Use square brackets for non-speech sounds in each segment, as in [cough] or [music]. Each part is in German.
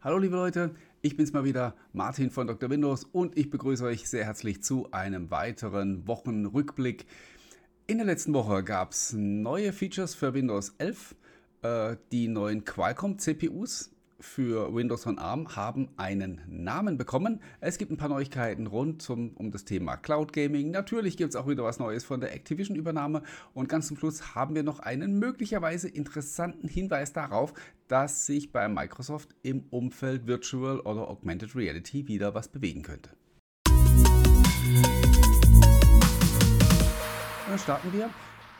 Hallo liebe Leute, ich bin's mal wieder, Martin von Dr. Windows und ich begrüße euch sehr herzlich zu einem weiteren Wochenrückblick. In der letzten Woche gab es neue Features für Windows 11, äh, die neuen Qualcomm CPUs für Windows on ARM haben einen Namen bekommen. Es gibt ein paar Neuigkeiten rund um, um das Thema Cloud Gaming. Natürlich gibt es auch wieder was Neues von der Activision-Übernahme. Und ganz zum Schluss haben wir noch einen möglicherweise interessanten Hinweis darauf, dass sich bei Microsoft im Umfeld Virtual oder Augmented Reality wieder was bewegen könnte. Dann starten wir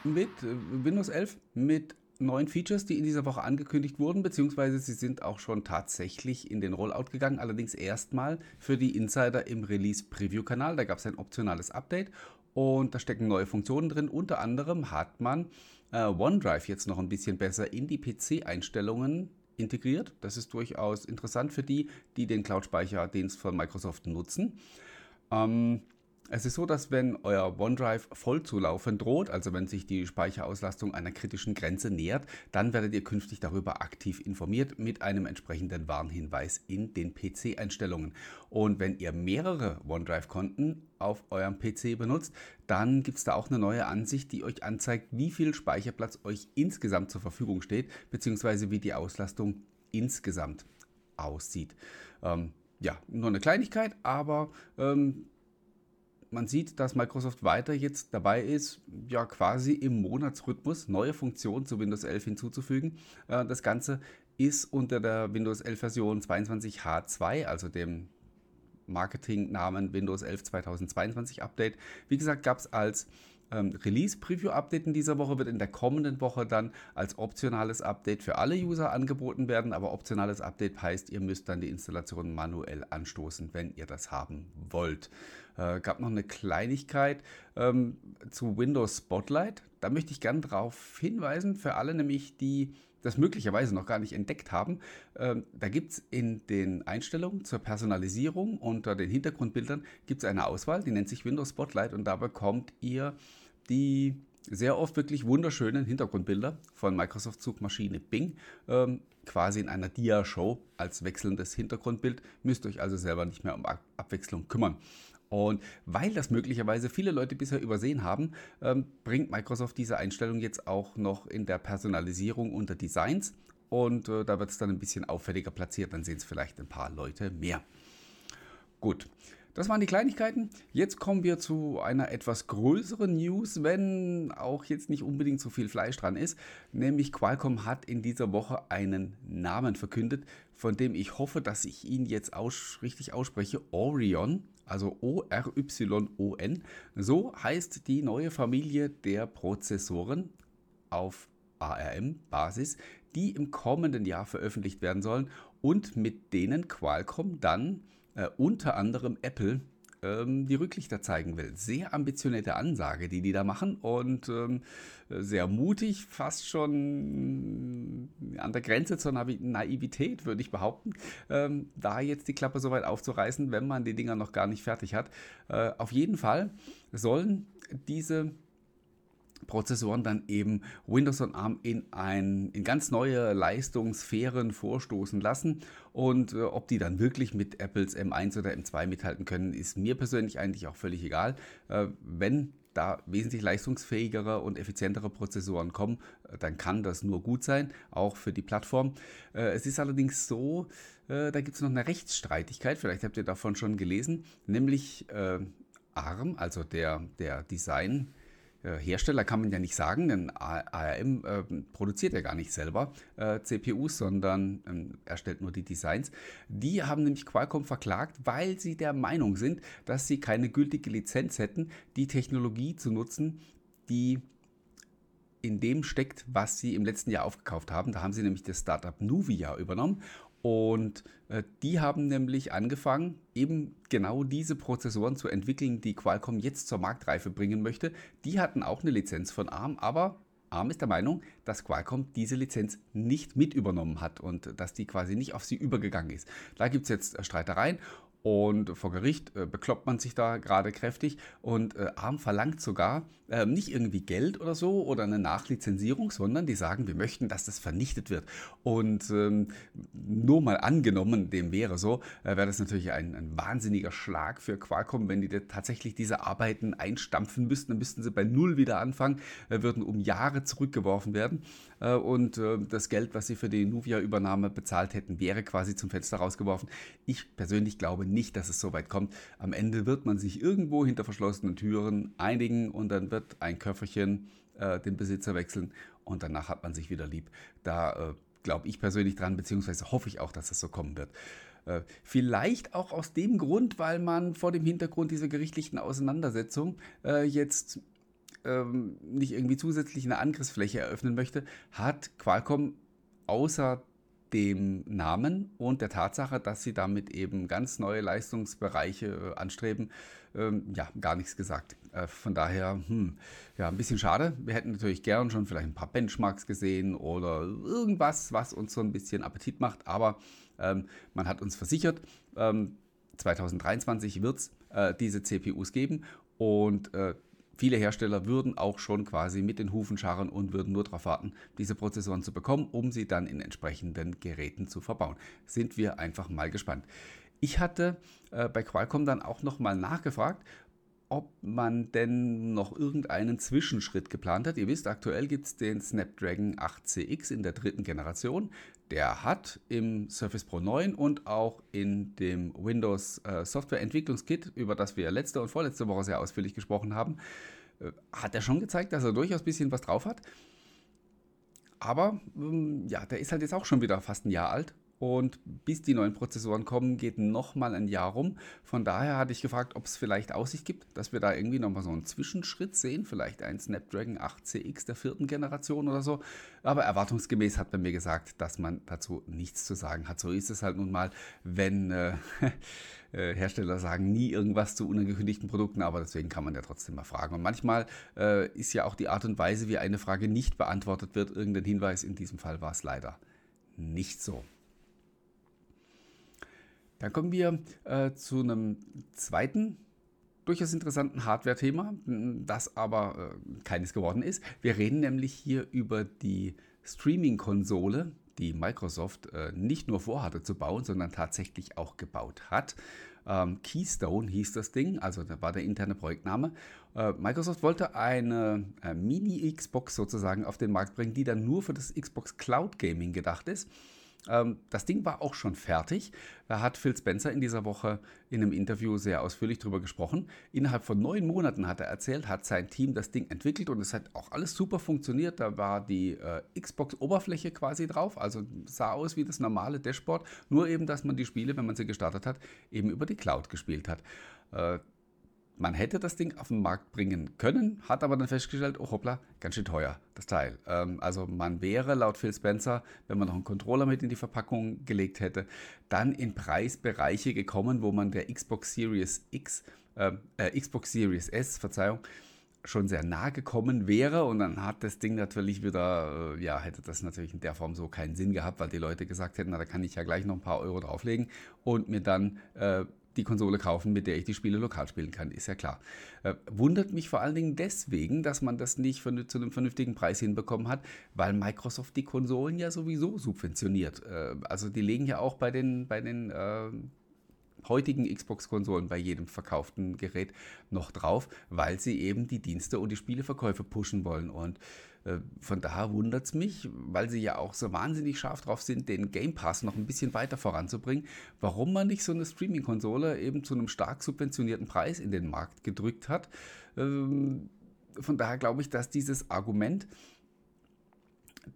mit äh, Windows 11 mit neuen Features, die in dieser Woche angekündigt wurden, beziehungsweise sie sind auch schon tatsächlich in den Rollout gegangen, allerdings erstmal für die Insider im Release-Preview-Kanal. Da gab es ein optionales Update und da stecken neue Funktionen drin. Unter anderem hat man äh, OneDrive jetzt noch ein bisschen besser in die PC-Einstellungen integriert. Das ist durchaus interessant für die, die den Cloud-Speicherdienst von Microsoft nutzen. Ähm, es ist so, dass wenn euer OneDrive voll zu laufen droht, also wenn sich die Speicherauslastung einer kritischen Grenze nähert, dann werdet ihr künftig darüber aktiv informiert mit einem entsprechenden Warnhinweis in den PC-Einstellungen. Und wenn ihr mehrere OneDrive-Konten auf eurem PC benutzt, dann gibt es da auch eine neue Ansicht, die euch anzeigt, wie viel Speicherplatz euch insgesamt zur Verfügung steht, beziehungsweise wie die Auslastung insgesamt aussieht. Ähm, ja, nur eine Kleinigkeit, aber ähm, man sieht, dass Microsoft weiter jetzt dabei ist, ja quasi im Monatsrhythmus neue Funktionen zu Windows 11 hinzuzufügen. Äh, das Ganze ist unter der Windows 11 Version 22H2, also dem Marketingnamen Windows 11 2022 Update. Wie gesagt, gab es als ähm, Release-Preview-Update in dieser Woche wird in der kommenden Woche dann als optionales Update für alle User angeboten werden. Aber optionales Update heißt, ihr müsst dann die Installation manuell anstoßen, wenn ihr das haben wollt. Äh, gab noch eine Kleinigkeit ähm, zu Windows Spotlight. Da möchte ich gerne darauf hinweisen, für alle nämlich, die das möglicherweise noch gar nicht entdeckt haben. Ähm, da gibt es in den Einstellungen zur Personalisierung unter den Hintergrundbildern gibt es eine Auswahl, die nennt sich Windows Spotlight und da bekommt ihr die sehr oft wirklich wunderschönen Hintergrundbilder von Microsoft Suchmaschine Bing, ähm, quasi in einer Dia-Show als wechselndes Hintergrundbild. Müsst euch also selber nicht mehr um Abwechslung kümmern. Und weil das möglicherweise viele Leute bisher übersehen haben, ähm, bringt Microsoft diese Einstellung jetzt auch noch in der Personalisierung unter Designs. Und äh, da wird es dann ein bisschen auffälliger platziert, dann sehen es vielleicht ein paar Leute mehr. Gut, das waren die Kleinigkeiten. Jetzt kommen wir zu einer etwas größeren News, wenn auch jetzt nicht unbedingt so viel Fleisch dran ist. Nämlich Qualcomm hat in dieser Woche einen Namen verkündet, von dem ich hoffe, dass ich ihn jetzt aus richtig ausspreche. Orion, also O-R-Y-O-N. So heißt die neue Familie der Prozessoren auf ARM-Basis, die im kommenden Jahr veröffentlicht werden sollen und mit denen Qualcomm dann äh, unter anderem Apple ähm, die Rücklichter zeigen will. Sehr ambitionierte Ansage, die die da machen und ähm, sehr mutig, fast schon an der Grenze zur Naivität, würde ich behaupten, ähm, da jetzt die Klappe so weit aufzureißen, wenn man die Dinger noch gar nicht fertig hat. Äh, auf jeden Fall sollen diese Prozessoren dann eben Windows on ARM in, ein, in ganz neue Leistungssphären vorstoßen lassen. Und äh, ob die dann wirklich mit Apples M1 oder M2 mithalten können, ist mir persönlich eigentlich auch völlig egal. Äh, wenn da wesentlich leistungsfähigere und effizientere Prozessoren kommen, äh, dann kann das nur gut sein, auch für die Plattform. Äh, es ist allerdings so, äh, da gibt es noch eine Rechtsstreitigkeit, vielleicht habt ihr davon schon gelesen, nämlich ARM, also der, der Design, Hersteller kann man ja nicht sagen, denn ARM äh, produziert ja gar nicht selber äh, CPUs, sondern ähm, erstellt nur die Designs. Die haben nämlich Qualcomm verklagt, weil sie der Meinung sind, dass sie keine gültige Lizenz hätten, die Technologie zu nutzen, die in dem steckt, was sie im letzten Jahr aufgekauft haben. Da haben sie nämlich das Startup Nuvia übernommen und äh, die haben nämlich angefangen, eben genau diese Prozessoren zu entwickeln, die Qualcomm jetzt zur Marktreife bringen möchte. Die hatten auch eine Lizenz von ARM, aber ARM ist der Meinung, dass Qualcomm diese Lizenz nicht mit übernommen hat und dass die quasi nicht auf sie übergegangen ist. Da gibt es jetzt Streitereien Und vor Gericht äh, bekloppt man sich da gerade kräftig und äh, Arm verlangt sogar äh, nicht irgendwie Geld oder so oder eine Nachlizenzierung, sondern die sagen, wir möchten, dass das vernichtet wird. Und ähm, nur mal angenommen, dem wäre so, äh, wäre das natürlich ein, ein, wahnsinniger Schlag für Qualcomm, wenn die tatsächlich diese Arbeiten einstampfen müssten. Dann müssten sie bei Null wieder anfangen, äh, würden um Jahre zurückgeworfen werden. Äh, und das Geld, was sie für die Nuvia-Übernahme bezahlt hätten, wäre quasi zum Fenster rausgeworfen. Ich persönlich glaube nicht, dass es so weit kommt. Am Ende wird man sich irgendwo hinter verschlossenen Türen einigen und dann wird ein Köfferchen äh, den Besitzer wechseln und danach hat man sich wieder lieb. Da äh, glaube ich persönlich dran, beziehungsweise hoffe ich auch, dass es so kommen wird. Äh, vielleicht auch aus dem Grund, weil man vor dem Hintergrund dieser gerichtlichen Auseinandersetzung äh, jetzt ähm, nicht irgendwie zusätzlich eine Angriffsfläche eröffnen möchte, hat Qualcomm außer dem Namen und der Tatsache, dass sie damit eben ganz neue Leistungsbereiche äh, anstreben, ähm, ja, gar nichts gesagt. Äh, von daher, hm, ja, ein bisschen schade. Wir hätten natürlich gern schon vielleicht ein paar Benchmarks gesehen oder irgendwas, was uns so ein bisschen Appetit macht, aber ähm, man hat uns versichert, ähm, 2023 wird es äh, diese CPUs geben und äh, Viele Hersteller würden auch schon quasi mit den Hufen scharren und würden nur darauf warten, diese Prozessoren zu bekommen, um sie dann in entsprechenden Geräten zu verbauen. Sind wir einfach mal gespannt. Ich hatte äh, bei Qualcomm dann auch nochmal nachgefragt, ob man denn noch irgendeinen Zwischenschritt geplant hat. Ihr wisst, aktuell gibt es den Snapdragon 8CX in der dritten Generation. Der hat im Surface Pro 9 und auch in dem Windows äh, Software Entwicklungskit, über das wir letzte und vorletzte Woche sehr ausführlich gesprochen haben, äh, hat er schon gezeigt, dass er durchaus ein bisschen was drauf hat. Aber ähm, ja, der ist halt jetzt auch schon wieder fast ein Jahr alt und bis die neuen Prozessoren kommen, geht nochmal ein Jahr rum. Von daher hatte ich gefragt, ob es vielleicht Aussicht gibt, dass wir da irgendwie nochmal so einen Zwischenschritt sehen. Vielleicht ein Snapdragon 8CX der vierten Generation oder so. Aber erwartungsgemäß hat man mir gesagt, dass man dazu nichts zu sagen hat. So ist es halt nun mal, wenn äh, [laughs] äh Hersteller sagen nie irgendwas zu unangekündigten Produkten. Aber deswegen kann man ja trotzdem mal fragen. Und manchmal äh, ist ja auch die Art und Weise, wie eine Frage nicht beantwortet wird, irgendein Hinweis. In diesem Fall war es leider nicht so. Dann kommen wir äh, zu einem zweiten durchaus interessanten Hardware-Thema, das aber äh, keines geworden ist. Wir reden nämlich hier über die Streaming-Konsole, die Microsoft äh, nicht nur vorhatte zu bauen, sondern tatsächlich auch gebaut hat. Ähm, Keystone hieß das Ding, also da war der interne Projektname. Äh, Microsoft wollte eine äh, Mini-Xbox sozusagen auf den Markt bringen, die dann nur für das Xbox Cloud Gaming gedacht ist. Ähm, das Ding war auch schon fertig. Da hat Phil Spencer in dieser Woche in einem Interview sehr ausführlich darüber gesprochen. Innerhalb von neun Monaten hat er erzählt, hat sein Team das Ding entwickelt und es hat auch alles super funktioniert. Da war die äh, Xbox-Oberfläche quasi drauf, also sah aus wie das normale Dashboard, nur eben, dass man die Spiele, wenn man sie gestartet hat, eben über die Cloud gespielt hat. Äh, man hätte das Ding auf den Markt bringen können, hat aber dann festgestellt, oh hoppla, ganz schön teuer, das Teil. Ähm, also man wäre laut Phil Spencer, wenn man noch einen Controller mit in die Verpackung gelegt hätte, dann in Preisbereiche gekommen, wo man der Xbox Series X, äh, äh, Xbox Series S, Verzeihung, schon sehr nah gekommen wäre und dann hat das Ding natürlich wieder, äh, ja, hätte das natürlich in der Form so keinen Sinn gehabt, weil die Leute gesagt hätten, na, da kann ich ja gleich noch ein paar Euro drauflegen und mir dann äh, die Konsole kaufen, mit der ich die Spiele lokal spielen kann, ist ja klar. Äh, wundert mich vor allen Dingen deswegen, dass man das nicht für, zu einem vernünftigen Preis hinbekommen hat, weil Microsoft die Konsolen ja sowieso subventioniert. Äh, also die legen ja auch bei den, bei den äh, heutigen Xbox-Konsolen bei jedem verkauften Gerät noch drauf, weil sie eben die Dienste und die Spieleverkäufe pushen wollen. Und von daher wundert es mich, weil sie ja auch so wahnsinnig scharf drauf sind, den Game Pass noch ein bisschen weiter voranzubringen, warum man nicht so eine Streaming-Konsole eben zu einem stark subventionierten Preis in den Markt gedrückt hat. Ähm, von daher glaube ich, dass dieses Argument,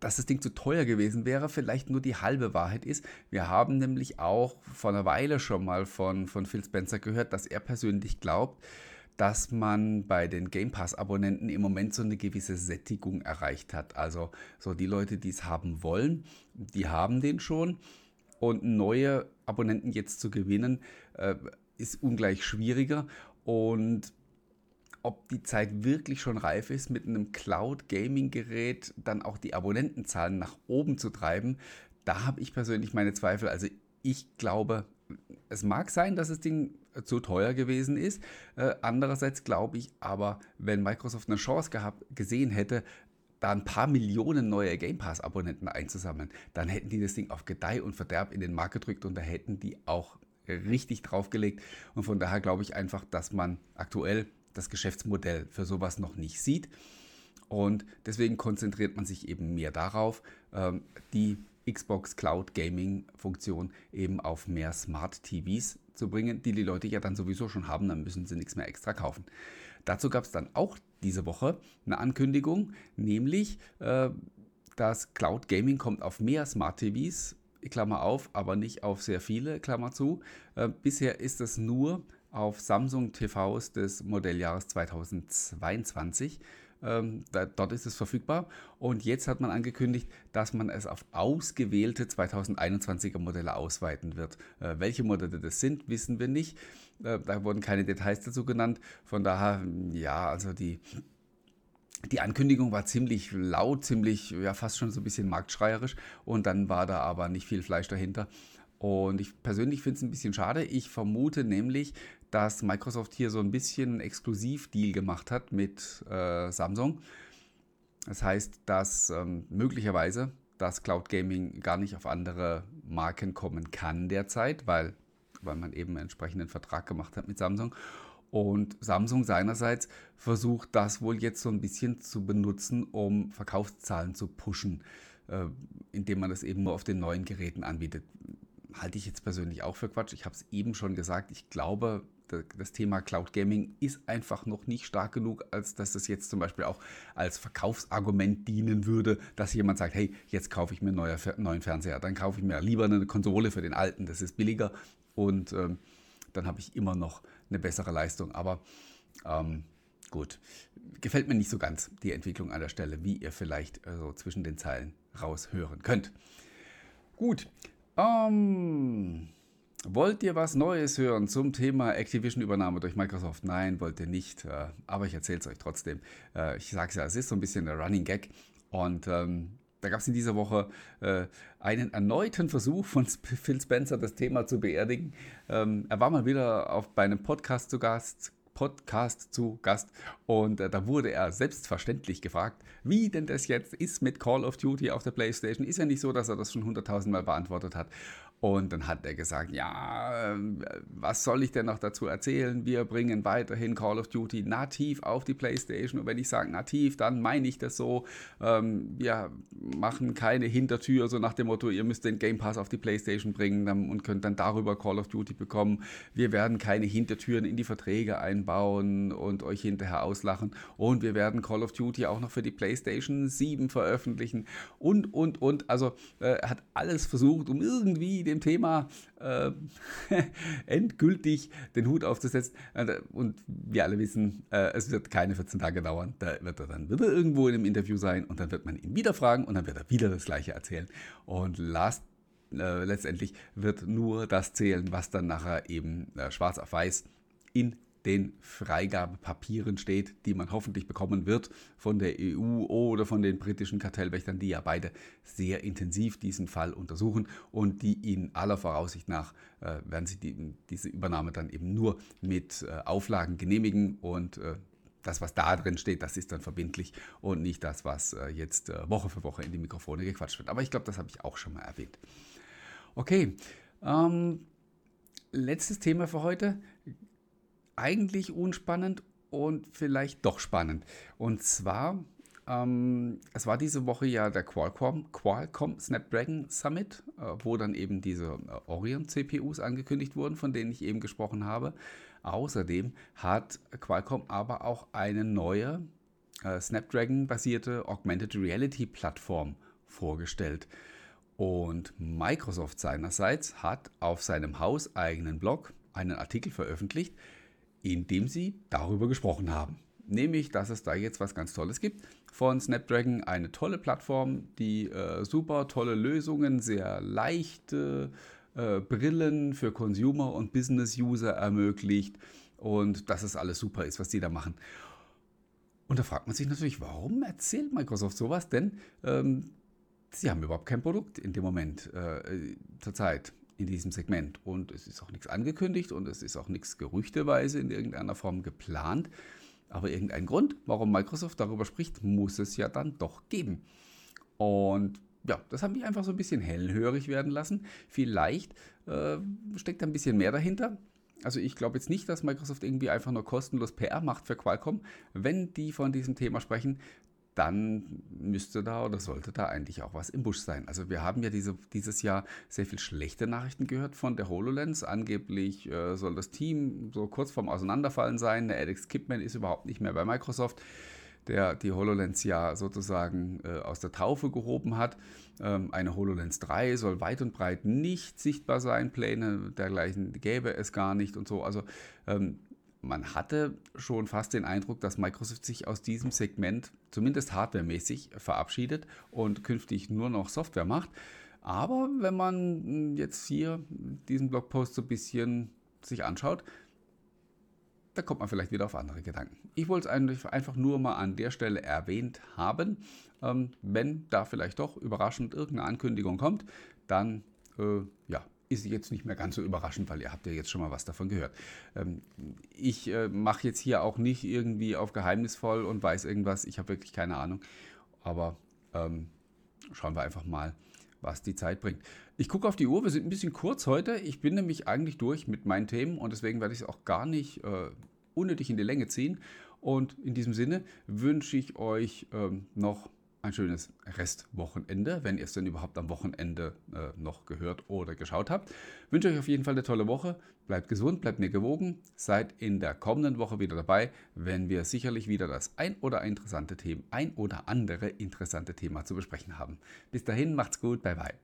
dass das Ding zu teuer gewesen wäre, vielleicht nur die halbe Wahrheit ist. Wir haben nämlich auch vor einer Weile schon mal von, von Phil Spencer gehört, dass er persönlich glaubt, dass man bei den Game Pass-Abonnenten im Moment so eine gewisse Sättigung erreicht hat. Also so die Leute, die es haben wollen, die haben den schon. Und neue Abonnenten jetzt zu gewinnen, äh, ist ungleich schwieriger. Und ob die Zeit wirklich schon reif ist, mit einem Cloud-Gaming-Gerät dann auch die Abonnentenzahlen nach oben zu treiben, da habe ich persönlich meine Zweifel. Also ich glaube, es mag sein, dass das Ding zu teuer gewesen ist. Äh, andererseits glaube ich aber, wenn Microsoft eine Chance gehabt, gesehen hätte, da ein paar Millionen neue Game Pass-Abonnenten einzusammeln, dann hätten die das Ding auf Gedeih und Verderb in den Markt gedrückt und da hätten die auch richtig draufgelegt. Und von daher glaube ich einfach, dass man aktuell das Geschäftsmodell für sowas noch nicht sieht. Und deswegen konzentriert man sich eben mehr darauf, ähm, die Xbox Cloud Gaming Funktion eben auf mehr Smart TVs zu bringen, die die Leute ja dann sowieso schon haben, dann müssen sie nichts mehr extra kaufen. Dazu gab es dann auch diese Woche eine Ankündigung, nämlich äh, das Cloud Gaming kommt auf mehr Smart TVs, Klammer auf, aber nicht auf sehr viele, Klammer zu. Äh, bisher ist es nur auf Samsung TVs des Modelljahres 2022. Ähm, da, dort ist es verfügbar. Und jetzt hat man angekündigt, dass man es auf ausgewählte 2021er Modelle ausweiten wird. Äh, welche Modelle das sind, wissen wir nicht. Äh, da wurden keine Details dazu genannt. Von daher, ja, also die, die Ankündigung war ziemlich laut, ziemlich, ja, fast schon so ein bisschen marktschreierisch. Und dann war da aber nicht viel Fleisch dahinter. Und ich persönlich finde es ein bisschen schade. Ich vermute nämlich, dass Microsoft hier so ein bisschen Exklusivdeal gemacht hat mit äh, Samsung. Das heißt, dass ähm, möglicherweise das Cloud Gaming gar nicht auf andere Marken kommen kann derzeit, weil, weil man eben einen entsprechenden Vertrag gemacht hat mit Samsung. Und Samsung seinerseits versucht das wohl jetzt so ein bisschen zu benutzen, um Verkaufszahlen zu pushen, äh, indem man das eben nur auf den neuen Geräten anbietet. Halte ich jetzt persönlich auch für Quatsch. Ich habe es eben schon gesagt. Ich glaube, das Thema Cloud Gaming ist einfach noch nicht stark genug, als dass es jetzt zum Beispiel auch als Verkaufsargument dienen würde, dass jemand sagt, hey, jetzt kaufe ich mir einen neuen Fernseher, dann kaufe ich mir lieber eine Konsole für den alten, das ist billiger und ähm, dann habe ich immer noch eine bessere Leistung. Aber ähm, gut, gefällt mir nicht so ganz die Entwicklung an der Stelle, wie ihr vielleicht äh, so zwischen den Zeilen raushören könnt. Gut, ähm, Wollt ihr was Neues hören zum Thema Activision-Übernahme durch Microsoft? Nein, wollt ihr nicht. Äh, aber ich erzähle es euch trotzdem. Äh, ich sage es ja, es ist so ein bisschen der Running Gag. Und ähm, da gab es in dieser Woche äh, einen erneuten Versuch von Phil Spencer, das Thema zu beerdigen. Ähm, er war mal wieder auf, bei einem Podcast zu Gast, Podcast zu Gast und äh, da wurde er selbstverständlich gefragt, wie denn das jetzt ist mit Call of Duty auf der PlayStation. Ist ja nicht so, dass er das schon hunderttausendmal beantwortet hat. Und dann hat er gesagt, ja, ähm, was soll ich denn noch dazu erzählen? Wir bringen weiterhin Call of Duty nativ auf die PlayStation. Und wenn ich sage nativ, dann meine ich das so. Ähm, wir machen keine Hintertür, so nach dem Motto, ihr müsst den Game Pass auf die PlayStation bringen und könnt dann darüber Call of Duty bekommen. Wir werden keine Hintertüren in die Verträge einbauen und euch hinterher auslachen. Und wir werden Call of Duty auch noch für die PlayStation 7 veröffentlichen. Und, und, und. Also äh, hat alles versucht, um irgendwie den dem Thema äh, [laughs] endgültig den Hut aufzusetzen. Äh, und wir alle wissen, äh, es wird keine 14 Tage dauern. Da wird er dann wieder irgendwo in einem Interview sein und dann wird man ihn wieder fragen und dann wird er wieder das Gleiche erzählen. Und last äh, letztendlich wird nur das zählen, was dann nachher eben äh, schwarz auf weiß in den Freigabepapieren steht, die man hoffentlich bekommen wird von der EU oder von den britischen Kartellwächtern, die ja beide sehr intensiv diesen Fall untersuchen und die in aller Voraussicht nach äh, werden sie die, diese Übernahme dann eben nur mit äh, Auflagen genehmigen und äh, das, was da drin steht, das ist dann verbindlich und nicht das, was äh, jetzt äh, Woche für Woche in die Mikrofone gequatscht wird. Aber ich glaube, das habe ich auch schon mal erwähnt. Okay, ähm, letztes Thema für heute eigentlich unspannend und vielleicht doch spannend. Und zwar, ähm, es war diese Woche ja der Qualcomm, Qualcomm Snapdragon Summit, äh, wo dann eben diese äh, Orion-CPUs angekündigt wurden, von denen ich eben gesprochen habe. Außerdem hat Qualcomm aber auch eine neue äh, Snapdragon-basierte Augmented Reality-Plattform vorgestellt. Und Microsoft seinerseits hat auf seinem hauseigenen Blog einen Artikel veröffentlicht, in dem sie darüber gesprochen haben. Nämlich, dass es da jetzt was ganz Tolles gibt von Snapdragon. Eine tolle Plattform, die äh, super tolle Lösungen, sehr leichte äh, Brillen für Consumer und Business-User ermöglicht. Und dass es alles super ist, was die da machen. Und da fragt man sich natürlich, warum erzählt Microsoft sowas? Denn ähm, sie haben überhaupt kein Produkt in dem Moment äh, zur Zeit. In diesem Segment. Und es ist auch nichts angekündigt und es ist auch nichts gerüchteweise in irgendeiner Form geplant. Aber irgendeinen Grund, warum Microsoft darüber spricht, muss es ja dann doch geben. Und ja, das hat mich einfach so ein bisschen hellhörig werden lassen. Vielleicht äh, steckt ein bisschen mehr dahinter. Also ich glaube jetzt nicht, dass Microsoft irgendwie einfach nur kostenlos PR macht für Qualcomm. Wenn die von diesem Thema sprechen, dann müsste da oder sollte da eigentlich auch was im Busch sein. Also wir haben ja diese, dieses Jahr sehr viel schlechte Nachrichten gehört von der HoloLens. Angeblich äh, soll das Team so kurz vorm Auseinanderfallen sein. Der Alex Kipman ist überhaupt nicht mehr bei Microsoft, der die HoloLens ja sozusagen äh, aus der Taufe gehoben hat. Ähm, eine HoloLens 3 soll weit und breit nicht sichtbar sein. Pläne dergleichen gäbe es gar nicht und so. Also ähm, man hatte schon fast den Eindruck, dass Microsoft sich aus diesem Segment zumindest hardwaremäßig verabschiedet und künftig nur noch Software macht. Aber wenn man jetzt hier diesen Blogpost so ein bisschen sich anschaut, da kommt man vielleicht wieder auf andere Gedanken. Ich wollte es einfach nur mal an der Stelle erwähnt haben. Ähm, wenn da vielleicht doch überraschend irgendeine Ankündigung kommt, dann äh, ja, ist jetzt nicht mehr ganz so überraschend, weil ihr habt ja jetzt schon mal was davon gehört. Ähm, ich äh, mache jetzt hier auch nicht irgendwie auf geheimnisvoll und weiß irgendwas. Ich habe wirklich keine Ahnung. Aber ähm, schauen wir einfach mal, was die Zeit bringt. Ich gucke auf die Uhr, wir sind ein bisschen kurz heute. Ich bin nämlich eigentlich durch mit meinen Themen und deswegen werde ich es auch gar nicht äh, unnötig in die Länge ziehen. Und in diesem Sinne wünsche ich euch ähm, noch ein schönes Restwochenende, wenn ihr es denn überhaupt am Wochenende äh, noch gehört oder geschaut habt. Ich wünsche euch auf jeden Fall eine tolle Woche. Bleibt gesund, bleibt mir gewogen. Seid in der kommenden Woche wieder dabei, wenn wir sicherlich wieder das ein oder interessante Thema, ein oder andere interessante Thema zu besprechen haben. Bis dahin, macht's gut, bye bye.